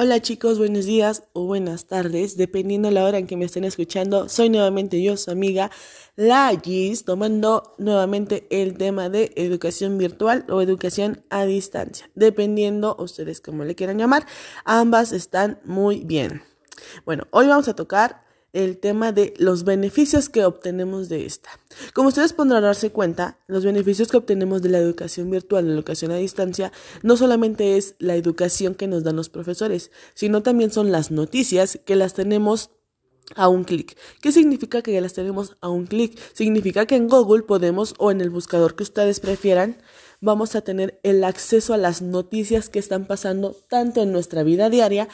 Hola chicos, buenos días o buenas tardes, dependiendo de la hora en que me estén escuchando. Soy nuevamente yo, su amiga La Gis, tomando nuevamente el tema de educación virtual o educación a distancia. Dependiendo ustedes como le quieran llamar, ambas están muy bien. Bueno, hoy vamos a tocar el tema de los beneficios que obtenemos de esta. Como ustedes podrán darse cuenta, los beneficios que obtenemos de la educación virtual, la educación a distancia, no solamente es la educación que nos dan los profesores, sino también son las noticias que las tenemos a un clic. ¿Qué significa que las tenemos a un clic? Significa que en Google podemos o en el buscador que ustedes prefieran, vamos a tener el acceso a las noticias que están pasando tanto en nuestra vida diaria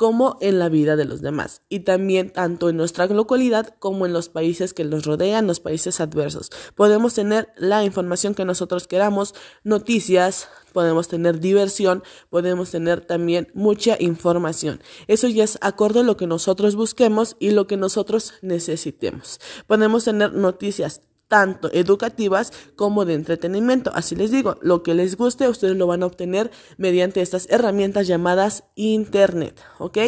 como en la vida de los demás y también tanto en nuestra localidad como en los países que los rodean, los países adversos. Podemos tener la información que nosotros queramos, noticias, podemos tener diversión, podemos tener también mucha información. Eso ya es acorde a lo que nosotros busquemos y lo que nosotros necesitemos. Podemos tener noticias tanto educativas como de entretenimiento. Así les digo, lo que les guste, ustedes lo van a obtener mediante estas herramientas llamadas Internet, ¿ok?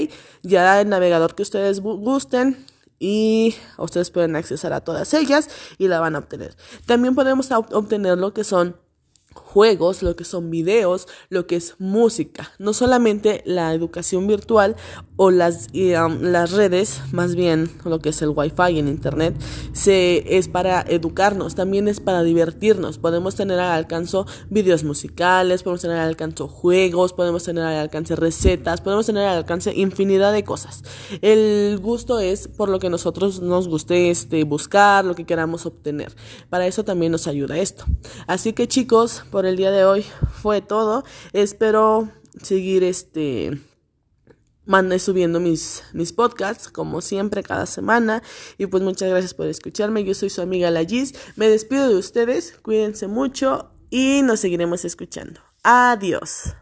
Ya el navegador que ustedes gusten, y ustedes pueden acceder a todas ellas y la van a obtener. También podemos obtener lo que son juegos, lo que son videos, lo que es música. No solamente la educación virtual o las, las redes, más bien lo que es el wifi en internet, se, es para educarnos, también es para divertirnos. Podemos tener al alcance videos musicales, podemos tener al alcance juegos, podemos tener al alcance recetas, podemos tener al alcance infinidad de cosas. El gusto es por lo que nosotros nos guste este, buscar, lo que queramos obtener. Para eso también nos ayuda esto. Así que chicos, por el día de hoy fue todo. Espero seguir este mande subiendo mis, mis podcasts, como siempre, cada semana. Y pues muchas gracias por escucharme. Yo soy su amiga La Gis. Me despido de ustedes. Cuídense mucho y nos seguiremos escuchando. Adiós.